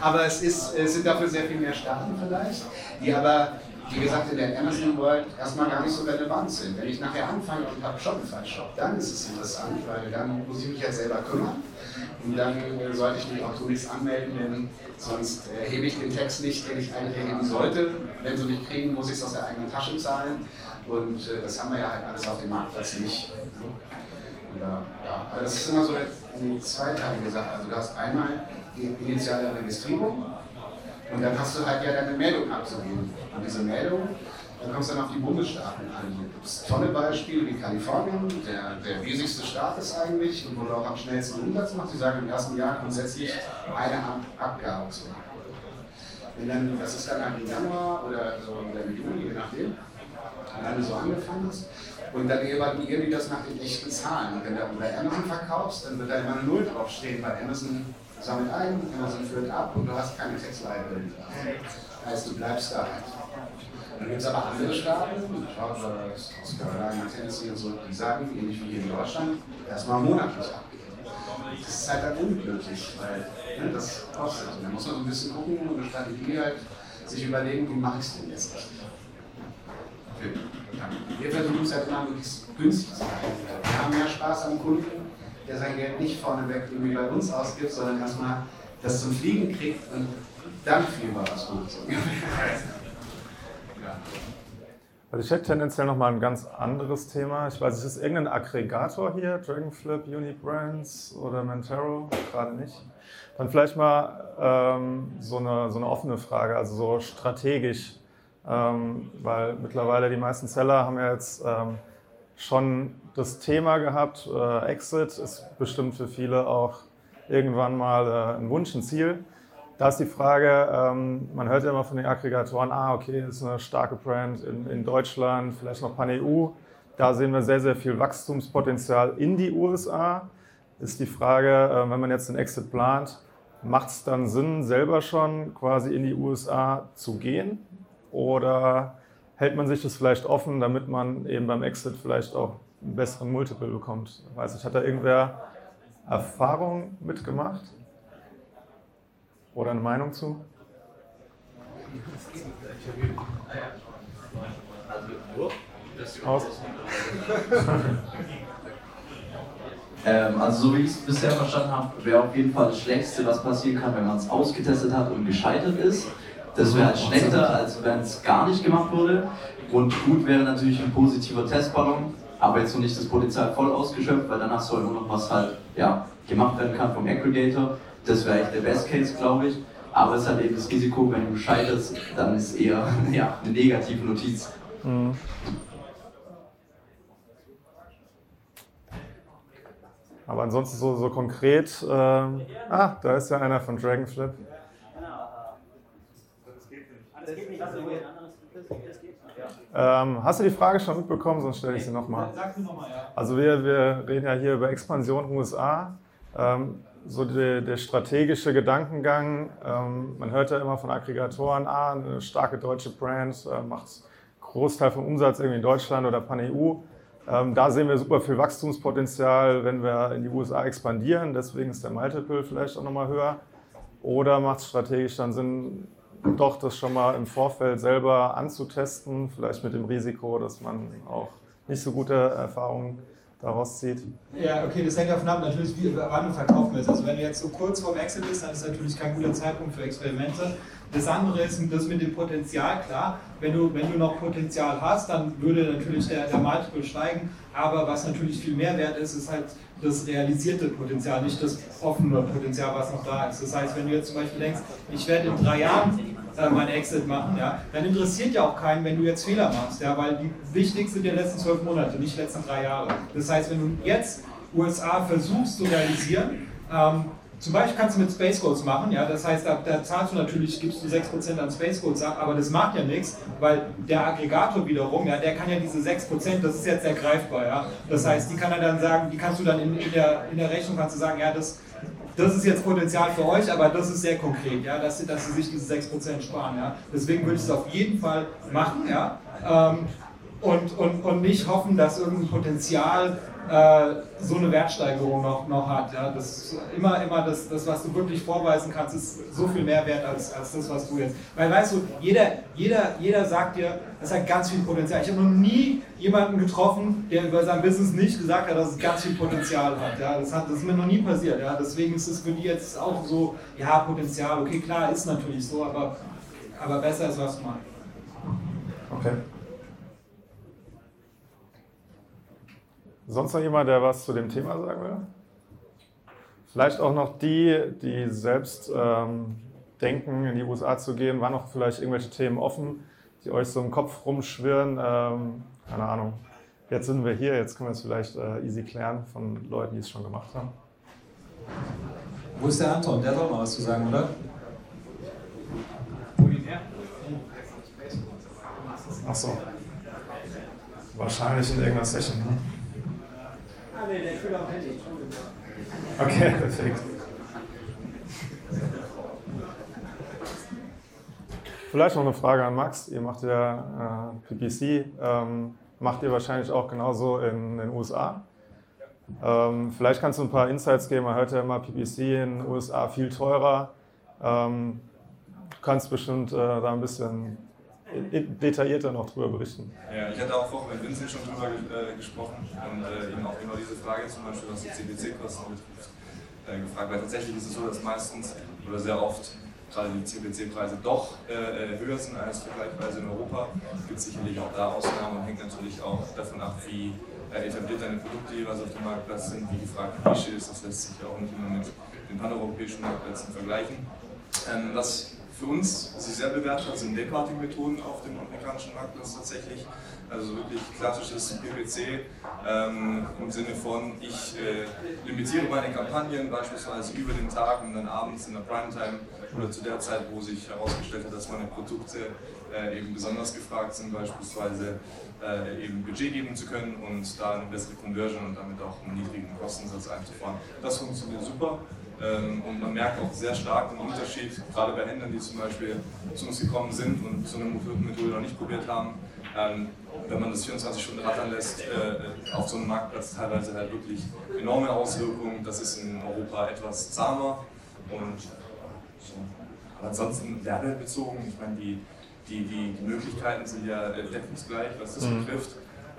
Aber es, ist, es sind dafür sehr viel mehr Staaten vielleicht, die aber, wie gesagt, in der Amazon World erstmal gar nicht so relevant sind. Wenn ich nachher anfange und habe Shopify-Shop, dann ist es interessant, weil dann muss ich mich ja selber kümmern. Und dann äh, sollte ich mich auch zunächst anmelden, denn sonst erhebe ich den Text nicht, den ich eigentlich erheben sollte. Wenn sie mich kriegen, muss ich es aus der eigenen Tasche zahlen. Und äh, das haben wir ja halt alles auf dem Marktplatz nicht. Ja, ja, aber das ist immer so eine zweiteilige Sache. Also du hast einmal die initiale Registrierung und dann hast du halt ja deine Meldung abzugeben. Und diese Meldung, dann kommst du dann auf die Bundesstaaten an. Es tolle Beispiele wie Kalifornien, der, der riesigste Staat ist eigentlich und wo du auch am schnellsten Umsatz machst. Die sagen im ersten Jahr grundsätzlich eine Ab Abgabe zu machen. Wenn dann, das ist dann halt im Januar oder so im Juni, je nachdem, alleine so angefangen hast. Und dann evaluieren die das nach den echten Zahlen. Und wenn du bei Amazon verkaufst, dann wird da immer Null draufstehen, weil Amazon sammelt ein, Amazon führt ab und du hast keine. Das heißt, du bleibst da halt. Dann gibt es aber andere Staaten, Georgia, South Carolina, Tennessee und so, die sagen, ähnlich wie hier in Deutschland, erstmal monatlich abgeben. Das ist halt dann unglücklich, weil ne, das kostet. Und da muss man so ein bisschen gucken und eine Strategie halt sich überlegen, wie mache ich es denn jetzt richtig. Wir versuchen es halt immer möglichst günstig zu halten. Wir haben mehr Spaß am Kunden, der sein Geld nicht vorneweg irgendwie bei uns ausgibt, sondern erstmal das zum Fliegen kriegt und dann viel war was Gutes. Also ich hätte tendenziell nochmal ein ganz anderes Thema. Ich weiß, ist es irgendein Aggregator hier? Dragonflip, Unibrands oder Mentaro? Gerade nicht. Dann vielleicht mal ähm, so, eine, so eine offene Frage, also so strategisch. Ähm, weil mittlerweile die meisten Seller haben ja jetzt ähm, schon das Thema gehabt. Äh, Exit ist bestimmt für viele auch irgendwann mal äh, ein Wunsch, ein Ziel. Da ist die Frage, ähm, man hört ja immer von den Aggregatoren, ah, okay, ist eine starke Brand in, in Deutschland, vielleicht noch Pan-EU. Da sehen wir sehr, sehr viel Wachstumspotenzial in die USA. Ist die Frage, äh, wenn man jetzt den Exit plant, macht es dann Sinn, selber schon quasi in die USA zu gehen? Oder hält man sich das vielleicht offen, damit man eben beim Exit vielleicht auch einen besseren Multiple bekommt? Weiß ich, hat da irgendwer Erfahrung mitgemacht? Oder eine Meinung zu? Aus. ähm, also so wie ich es bisher verstanden habe, wäre auf jeden Fall das Schlechteste, was passieren kann, wenn man es ausgetestet hat und gescheitert ist. Das wäre halt schlechter, als wenn es gar nicht gemacht wurde. Und gut wäre natürlich ein positiver Testballon, aber jetzt noch nicht das Potenzial voll ausgeschöpft, weil danach soll nur noch was halt ja, gemacht werden kann vom Aggregator. Das wäre echt der Best Case, glaube ich. Aber es ist halt eben das Risiko, wenn du scheiterst, dann ist eher ja, eine negative Notiz. Mhm. Aber ansonsten so, so konkret, äh, ah, da ist ja einer von Dragonflip. Ähm, hast du die Frage schon mitbekommen, sonst stelle ich sie nochmal. Also wir, wir reden ja hier über Expansion USA. Ähm, so der, der, strategische Gedankengang, ähm, man hört ja immer von Aggregatoren, ah, eine starke deutsche Brand äh, macht Großteil vom Umsatz irgendwie in Deutschland oder Pan-EU. Ähm, da sehen wir super viel Wachstumspotenzial, wenn wir in die USA expandieren. Deswegen ist der Multiple vielleicht auch nochmal höher. Oder macht es strategisch dann Sinn, doch das schon mal im Vorfeld selber anzutesten, vielleicht mit dem Risiko, dass man auch nicht so gute Erfahrungen daraus zieht? Ja, okay, das hängt davon ab, natürlich, wie, wann du verkaufen willst. Also wenn du jetzt so kurz vorm Exit bist, dann ist natürlich kein guter Zeitpunkt für Experimente. Das andere ist das mit dem Potenzial, klar. Wenn du, wenn du noch Potenzial hast, dann würde natürlich der, der Multiple steigen. Aber was natürlich viel mehr wert ist, ist halt das realisierte Potenzial, nicht das offene Potenzial, was noch da ist. Das heißt, wenn du jetzt zum Beispiel denkst, ich werde in drei Jahren äh, mein Exit machen, ja, dann interessiert ja auch keinen, wenn du jetzt Fehler machst, ja, weil die wichtig sind die letzten zwölf Monate, nicht die letzten drei Jahre. Das heißt, wenn du jetzt USA versuchst zu realisieren, ähm, zum Beispiel kannst du mit Space Codes machen, ja, das heißt, da, da zahlst du natürlich, gibst du 6% an Space Codes ab, aber das macht ja nichts, weil der Aggregator wiederum, ja, der kann ja diese 6%, das ist jetzt sehr greifbar, ja, das heißt, die kann er dann sagen, die kannst du dann in, in, der, in der Rechnung kannst du sagen, ja, das, das ist jetzt Potenzial für euch, aber das ist sehr konkret, ja, dass, sie, dass sie sich diese 6% sparen. Ja. Deswegen würde ich es auf jeden Fall machen ja, ähm, und, und, und nicht hoffen, dass irgendein Potenzial äh, so eine Wertsteigerung noch, noch hat. Ja. Das immer, immer das, das, was du wirklich vorweisen kannst, ist so viel mehr wert als, als das, was du jetzt. Weil weißt du, jeder, jeder, jeder sagt dir, das hat ganz viel Potenzial. Ich habe noch nie jemanden getroffen, der über sein Business nicht gesagt hat, dass es ganz viel Potenzial hat. Ja. Das, hat das ist mir noch nie passiert. Ja. Deswegen ist es für die jetzt auch so, ja, Potenzial, okay, klar, ist natürlich so, aber, aber besser ist was man. Okay. Sonst noch jemand, der was zu dem Thema sagen will? Vielleicht auch noch die, die selbst ähm, denken, in die USA zu gehen, waren noch vielleicht irgendwelche Themen offen, die euch so im Kopf rumschwirren. Ähm, keine Ahnung. Jetzt sind wir hier, jetzt können wir es vielleicht äh, easy klären von Leuten, die es schon gemacht haben. Wo ist der Anton? Der soll mal was zu sagen, oder? Ach so. Wahrscheinlich in irgendeiner Session. Ne? Ah, nee, der Schüler am Handy. Okay, perfekt. Vielleicht noch eine Frage an Max. Ihr macht ja äh, PPC, ähm, macht ihr wahrscheinlich auch genauso in den USA. Ähm, vielleicht kannst du ein paar Insights geben. Man hört ja immer PPC in den USA viel teurer. Ähm, du kannst bestimmt äh, da ein bisschen detaillierter noch drüber berichten. Ja, ich hatte auch vorhin mit Vincent schon drüber äh, gesprochen und äh, eben auch genau diese Frage zum Beispiel, was die CPC-Kosten betrifft, äh, gefragt. Weil tatsächlich ist es so, dass meistens oder sehr oft gerade die CPC-Preise doch äh, höher sind als vergleichsweise in Europa. Es gibt sicherlich auch da Ausnahmen und hängt natürlich auch davon ab, wie äh, etabliert deine Produkte jeweils auf dem Marktplatz sind, wie gefragt die Nische ist. Das lässt sich ja auch nicht immer mit den paneuropäischen Marktplätzen vergleichen. Ähm, was für uns sich sehr bewährt hat, sind Day-Parting-Methoden auf dem amerikanischen Marktplatz tatsächlich. Also wirklich klassisches PPC ähm, im Sinne von, ich äh, limitiere meine Kampagnen beispielsweise über den Tag und dann abends in der Primetime oder zu der Zeit, wo sich herausgestellt hat, dass meine Produkte äh, eben besonders gefragt sind, beispielsweise äh, eben Budget geben zu können und da eine bessere Conversion und damit auch einen niedrigen Kostensatz einzufahren. Das funktioniert super. Ähm, und man merkt auch sehr stark den Unterschied, gerade bei Händlern, die zum Beispiel zu uns gekommen sind und so eine Methode noch nicht probiert haben. Ähm, wenn man das 24 Stunden rattern lässt, äh, auf so einem Marktplatz teilweise halt wirklich enorme Auswirkungen. Das ist in Europa etwas zahmer und. Aber ansonsten werbebezogen, ich meine, die, die, die, Möglichkeiten sind ja äh, deckungsgleich, was das mhm. betrifft.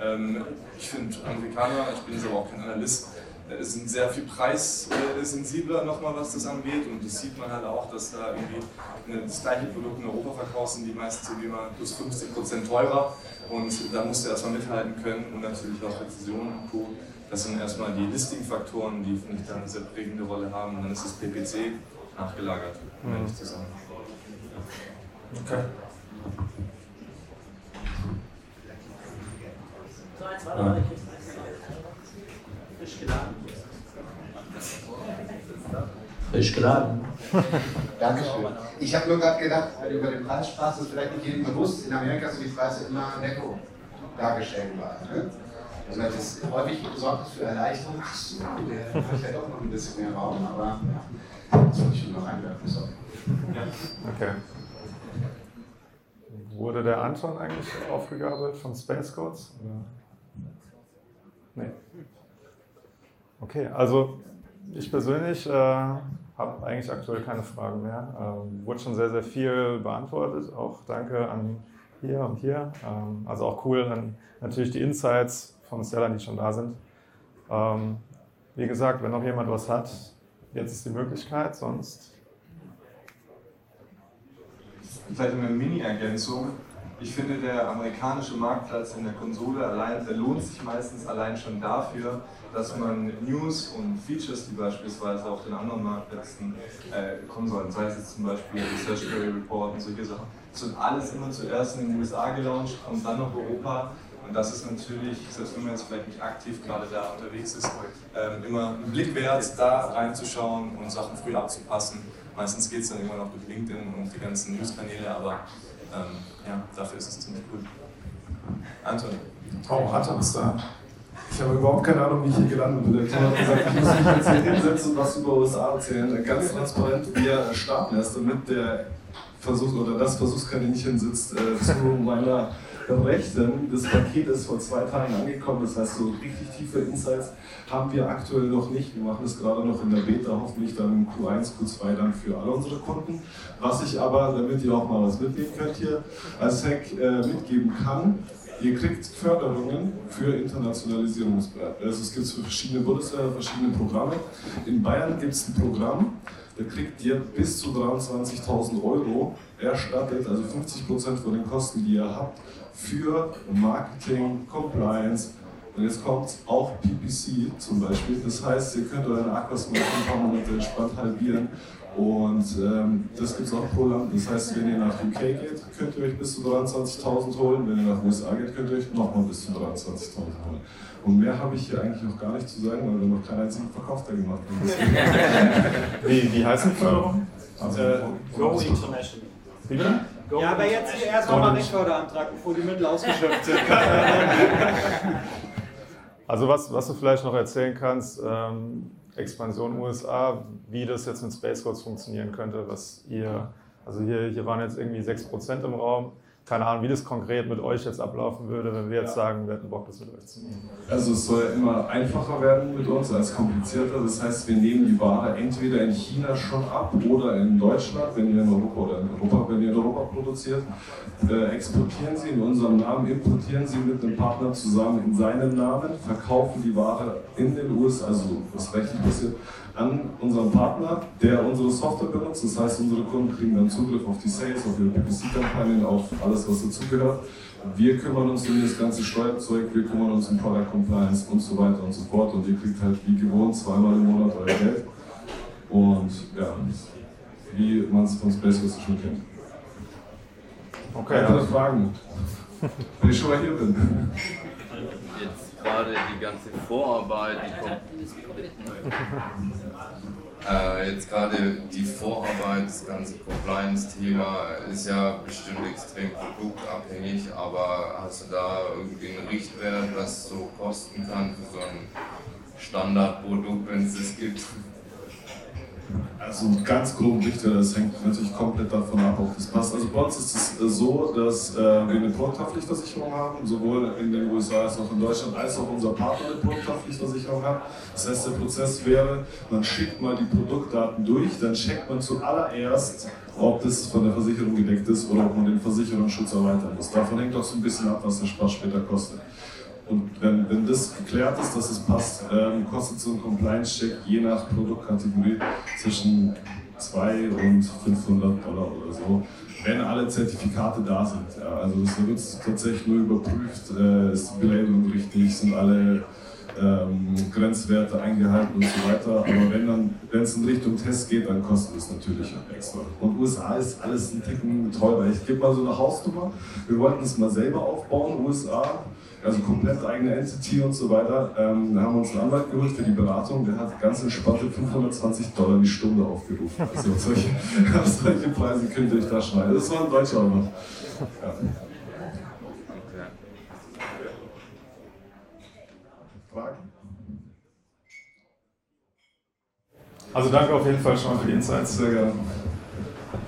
Ähm, ich finde Amerikaner, ich bin jetzt aber auch kein Analyst, äh, sind sehr viel preissensibler nochmal, was das angeht. Und das sieht man halt auch, dass da irgendwie das gleiche Produkt in Europa verkauft sind, die meistens irgendwie mal plus 50 Prozent teurer. Und da musst du erstmal mithalten können und natürlich auch Präzision und Co. Das sind erstmal die Listing-Faktoren, die, finde ich, dann eine sehr prägende Rolle haben. Und dann ist das PPC nachgelagert, um mhm. ehrlich zu sagen. Okay. So, eins weiter, Frisch geladen. Frisch geladen. Dankeschön. Ich habe nur gerade gedacht, weil du über den Preis sprachst, ist vielleicht nicht jedem bewusst, in Amerika sind die Preise immer netto dargestellt worden. Ne? Also das ist häufig sorgt für Erleichterung. Ach so, der hat ja doch noch ein bisschen mehr Raum, aber das wollte ich schon noch einwerfen. Sorry. Okay. Wurde der Anton eigentlich aufgegabelt von Space Codes? Nee. Okay, also ich persönlich äh, habe eigentlich aktuell keine Fragen mehr. Ähm, wurde schon sehr, sehr viel beantwortet. Auch danke an hier und hier. Ähm, also auch cool, dann natürlich die Insights von Sellern, die schon da sind. Ähm, wie gesagt, wenn noch jemand was hat, jetzt ist die Möglichkeit, sonst. Vielleicht eine Mini-Ergänzung. Ich finde, der amerikanische Marktplatz in der Konsole allein, lohnt sich meistens allein schon dafür, dass man News und Features, die beispielsweise auf den anderen Marktplätzen äh, kommen sollen, sei es jetzt zum Beispiel Research Query Report und solche Sachen, das wird alles immer zuerst in den USA gelauncht und dann noch Europa. Und das ist natürlich, selbst wenn man jetzt vielleicht nicht aktiv gerade da unterwegs ist, ähm, immer ein Blick wert, da reinzuschauen und Sachen früh abzupassen. Meistens geht es dann immer noch durch LinkedIn und die ganzen News-Kanäle, aber ähm, ja, dafür ist es ziemlich gut. Anton. Oh, Anton ist da. Ich habe überhaupt keine Ahnung, wie ich hier gelandet bin. Der Tom hat gesagt, ich muss mich jetzt hier hinsetzen und was über USA erzählen. Ganz transparent, wie er starten lässt, damit der Versuch oder das Versuchskaninchen sitzt äh, zu meiner Rechten. Das Paket ist vor zwei Tagen angekommen, das heißt, so richtig tiefe Insights haben wir aktuell noch nicht. Wir machen es gerade noch in der Beta, hoffentlich dann im Q1, Q2 dann für alle unsere Kunden. Was ich aber, damit ihr auch mal was mitnehmen könnt hier, als Hack äh, mitgeben kann, Ihr kriegt Förderungen für Internationalisierungsprojekte. Also es gibt verschiedene Bundesländer, verschiedene Programme. In Bayern gibt es ein Programm, da kriegt ihr bis zu 23.000 Euro erstattet, also 50% von den Kosten, die ihr habt, für Marketing, Compliance, und jetzt kommt auch PPC zum Beispiel. Das heißt, ihr könnt euren Aquasmarkt ein paar Monate entspannt halbieren und ähm, das gibt es auch pro Land. Das heißt, wenn ihr nach UK geht, könnt ihr euch bis zu 23.000 holen. Wenn ihr nach USA geht, könnt ihr euch nochmal bis zu 23.000 holen. Und mehr habe ich hier eigentlich noch gar nicht zu sagen, weil wir noch keinen einzigen Verkauf da gemacht haben. wie, wie heißt die Förderung? Also, äh, Go International. Wie bitte? Ja, aber jetzt erst nochmal einen Förderantrag, bevor die Mittel ausgeschöpft sind. also was, was du vielleicht noch erzählen kannst, ähm, Expansion USA, wie das jetzt mit Space Codes funktionieren könnte, was ihr Also hier, hier waren jetzt irgendwie 6% im Raum keine Ahnung, wie das konkret mit euch jetzt ablaufen würde, wenn wir jetzt sagen, wir hätten Bock, das mit euch zu machen. Also es soll immer einfacher werden mit uns als komplizierter. Das heißt, wir nehmen die Ware entweder in China schon ab oder in Deutschland, wenn ihr in Europa oder in Europa, wenn ihr in Europa produziert, äh, exportieren sie in unserem Namen, importieren sie mit einem Partner zusammen in seinem Namen, verkaufen die Ware in den USA, also was rechtlich passiert, an unseren Partner, der unsere Software benutzt. Das heißt, unsere Kunden kriegen dann Zugriff auf die Sales, auf ihre PPC-Kampagnen, auf alles, was dazugehört. Wir kümmern uns um das ganze Steuerzeug, wir kümmern uns um Product Compliance und so weiter und so fort. Und ihr kriegt halt wie gewohnt zweimal im Monat euer Geld. Und ja, wie man es von Spaceforce schon kennt. Okay. Weitere ja. Fragen? Wenn ich schon mal hier bin. Jetzt gerade die ganze Vorarbeit, die kommt äh, jetzt gerade die Vorarbeit, das ganze Compliance-Thema ist ja bestimmt extrem produktabhängig, aber hast du da irgendwie einen Richtwert, was so kosten kann für so ein Standardprodukt, wenn es das gibt? Also ganz grob Richter, das hängt natürlich komplett davon ab, ob das passt. Also bei uns ist es äh, so, dass äh, wir eine Produkthaftpflichtversicherung haben, sowohl in den USA als auch in Deutschland, als auch unser Partner eine Produkthaftpflichtversicherung hat. Das heißt, der Prozess wäre, man schickt mal die Produktdaten durch, dann checkt man zuallererst, ob das von der Versicherung gedeckt ist oder ob man den Versicherungsschutz erweitern muss. Davon hängt auch so ein bisschen ab, was der Spaß später kostet. Und wenn, wenn das geklärt ist, dass es passt, ähm, kostet so ein Compliance-Check je nach Produktkategorie zwischen 2 und 500 Dollar oder so, wenn alle Zertifikate da sind. Ja, also das wird tatsächlich nur überprüft, äh, ist die Belabelung richtig, sind alle ähm, Grenzwerte eingehalten und so weiter. Aber wenn es in Richtung Test geht, dann kostet es natürlich extra. Und USA ist alles ein Ticken teurer. Ich gebe mal so eine Hausnummer. Wir wollten es mal selber aufbauen, USA also komplett eigene Entity und so weiter. Ähm, da haben wir uns einen Anwalt geholt für die Beratung, der hat ganz entspannte 520 Dollar die Stunde aufgerufen. Also solche, solche Preise könnt ihr euch da schneiden. Das war ein deutscher Anwalt. Ja. Fragen? Also danke auf jeden Fall schon mal für die Insights. Sehr gerne.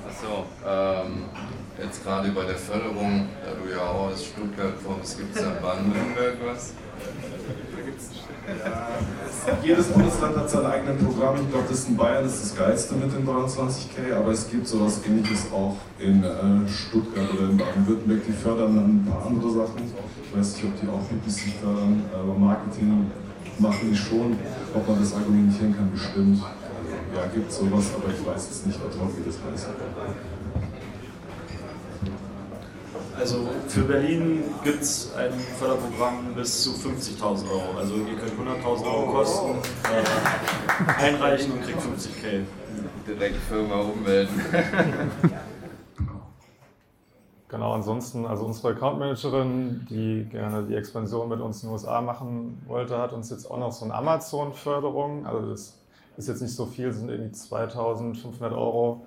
Achso, ähm, jetzt gerade bei der Förderung, da du ja auch aus Stuttgart kommst, gibt es da Baden-Württemberg was? Ja, jedes Bundesland hat sein eigenes Programm. Ich glaube, das in Bayern ist das geilste mit den 23k, aber es gibt sowas ähnliches auch in äh, Stuttgart oder in Baden-Württemberg. Die fördern ein paar andere Sachen. Ich weiß nicht, ob die auch PPC fördern, aber Marketing machen die schon. Ob man das argumentieren kann, bestimmt. Also, ja, gibt sowas, aber ich weiß es nicht, wie das heißt. Also für Berlin gibt es ein Förderprogramm bis zu 50.000 Euro. Also ihr könnt 100.000 Euro Kosten äh, einreichen und kriegt 50k. Direkt Firma ummelden. Genau, ansonsten, also unsere Accountmanagerin, die gerne die Expansion mit uns in den USA machen wollte, hat uns jetzt auch noch so eine Amazon-Förderung. Also das ist jetzt nicht so viel, sind irgendwie 2500 Euro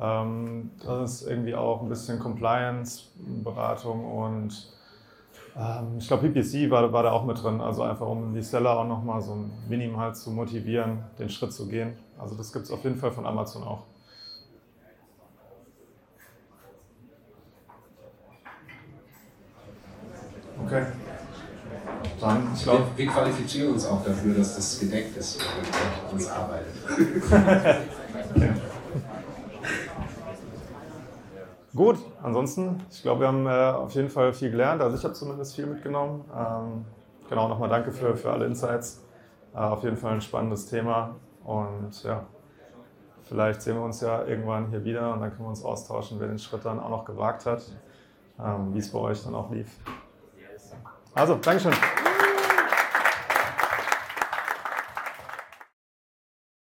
ähm, das ist irgendwie auch ein bisschen Compliance-Beratung und ähm, ich glaube, PPC war, war da auch mit drin, also einfach um die Seller auch nochmal so ein Minimum halt zu motivieren, den Schritt zu gehen. Also das gibt es auf jeden Fall von Amazon auch. Okay. Dann, ich glaub, wir, wir qualifizieren uns auch dafür, dass das gedeckt ist, wenn wir uns arbeitet. okay. Gut, ansonsten, ich glaube, wir haben äh, auf jeden Fall viel gelernt. Also ich habe zumindest viel mitgenommen. Ähm, genau, nochmal danke für, für alle Insights. Äh, auf jeden Fall ein spannendes Thema. Und ja, vielleicht sehen wir uns ja irgendwann hier wieder und dann können wir uns austauschen, wer den Schritt dann auch noch gewagt hat, ähm, wie es bei euch dann auch lief. Also, Dankeschön.